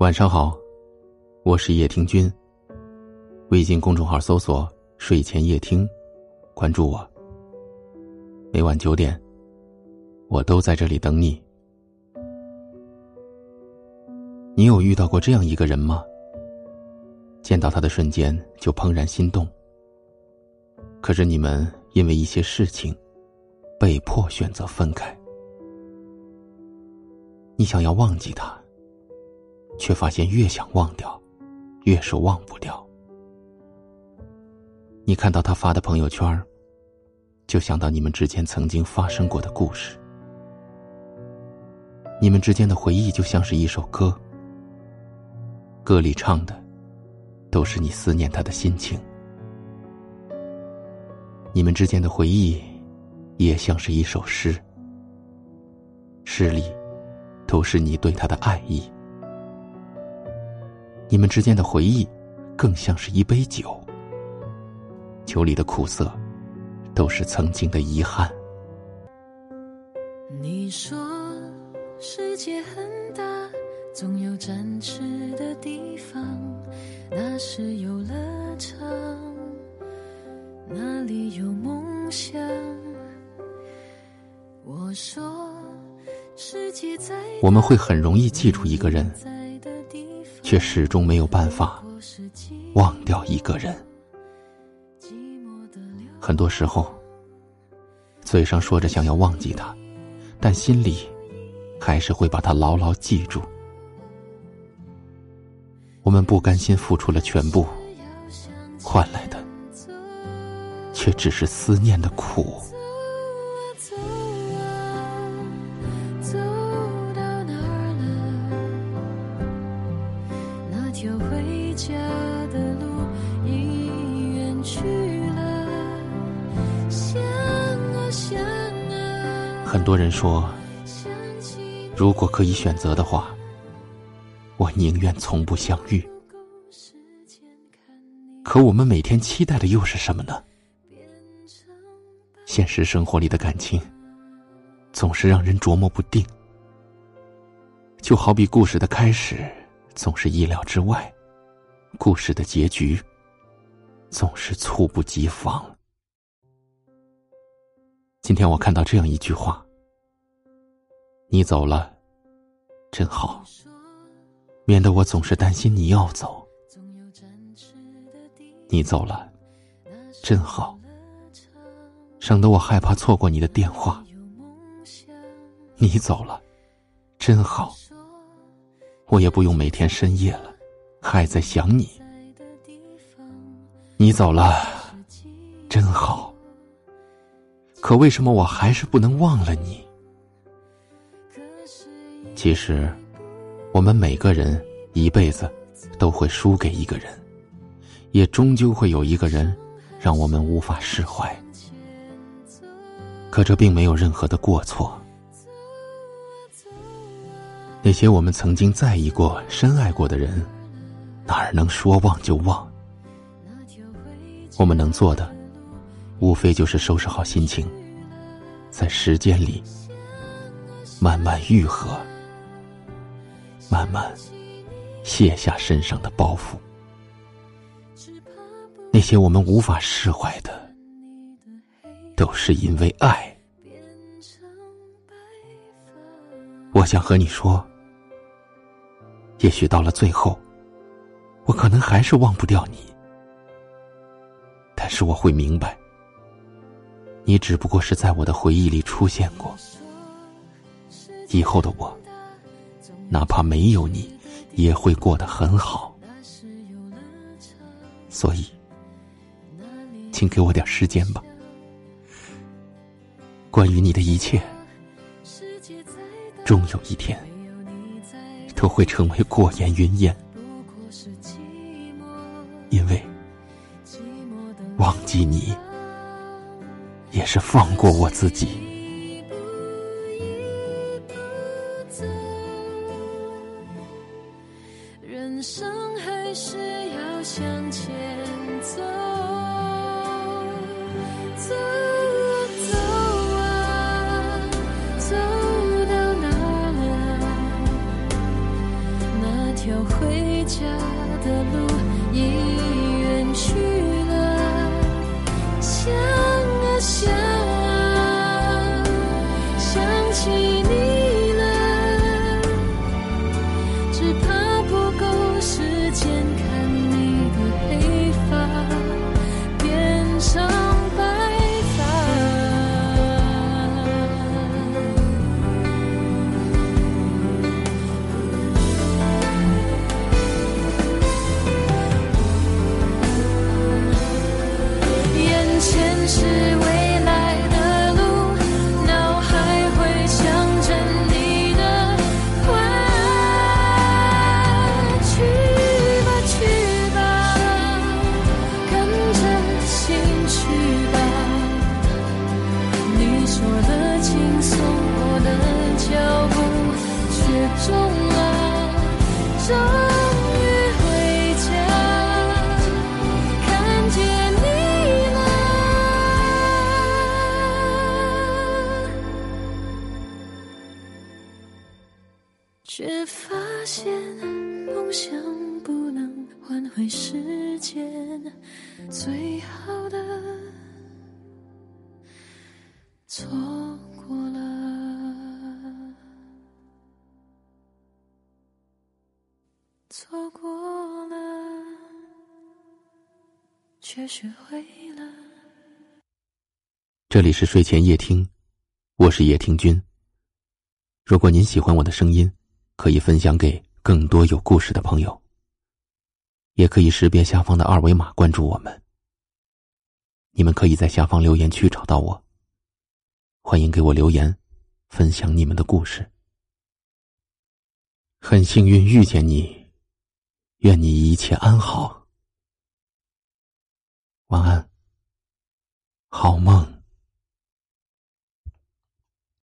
晚上好，我是叶听君。微信公众号搜索“睡前夜听”，关注我。每晚九点，我都在这里等你。你有遇到过这样一个人吗？见到他的瞬间就怦然心动。可是你们因为一些事情，被迫选择分开。你想要忘记他。却发现越想忘掉，越是忘不掉。你看到他发的朋友圈就想到你们之间曾经发生过的故事。你们之间的回忆就像是一首歌，歌里唱的都是你思念他的心情。你们之间的回忆也像是一首诗，诗里都是你对他的爱意。你们之间的回忆，更像是一杯酒，酒里的苦涩，都是曾经的遗憾。你说世界很大，总有展翅的地方，那是游乐场，那里有梦想。我说世界在，我们会很容易记住一个人。却始终没有办法忘掉一个人。很多时候，嘴上说着想要忘记他，但心里还是会把他牢牢记住。我们不甘心付出了全部，换来的却只是思念的苦。很多人说，如果可以选择的话，我宁愿从不相遇。可我们每天期待的又是什么呢？现实生活里的感情，总是让人琢磨不定。就好比故事的开始总是意料之外，故事的结局总是猝不及防。今天我看到这样一句话：“你走了，真好，免得我总是担心你要走。你走了，真好，省得我害怕错过你的电话。你走了，真好，我也不用每天深夜了还在想你。你走了，真好。”可为什么我还是不能忘了你？其实，我们每个人一辈子都会输给一个人，也终究会有一个人让我们无法释怀。可这并没有任何的过错。那些我们曾经在意过、深爱过的人，哪儿能说忘就忘？我们能做的。无非就是收拾好心情，在时间里慢慢愈合，慢慢卸下身上的包袱。那些我们无法释怀的，都是因为爱。我想和你说，也许到了最后，我可能还是忘不掉你，但是我会明白。你只不过是在我的回忆里出现过，以后的我，哪怕没有你，也会过得很好。所以，请给我点时间吧。关于你的一切，终有一天都会成为过眼云烟，因为忘记你。也是放过我自己。人生还是要向前走，是为换回时间，最好的。错过了，错过了，却学会了。这里是睡前夜听，我是叶听君。如果您喜欢我的声音，可以分享给更多有故事的朋友。也可以识别下方的二维码关注我们。你们可以在下方留言区找到我。欢迎给我留言，分享你们的故事。很幸运遇见你，愿你一切安好。晚安，好梦。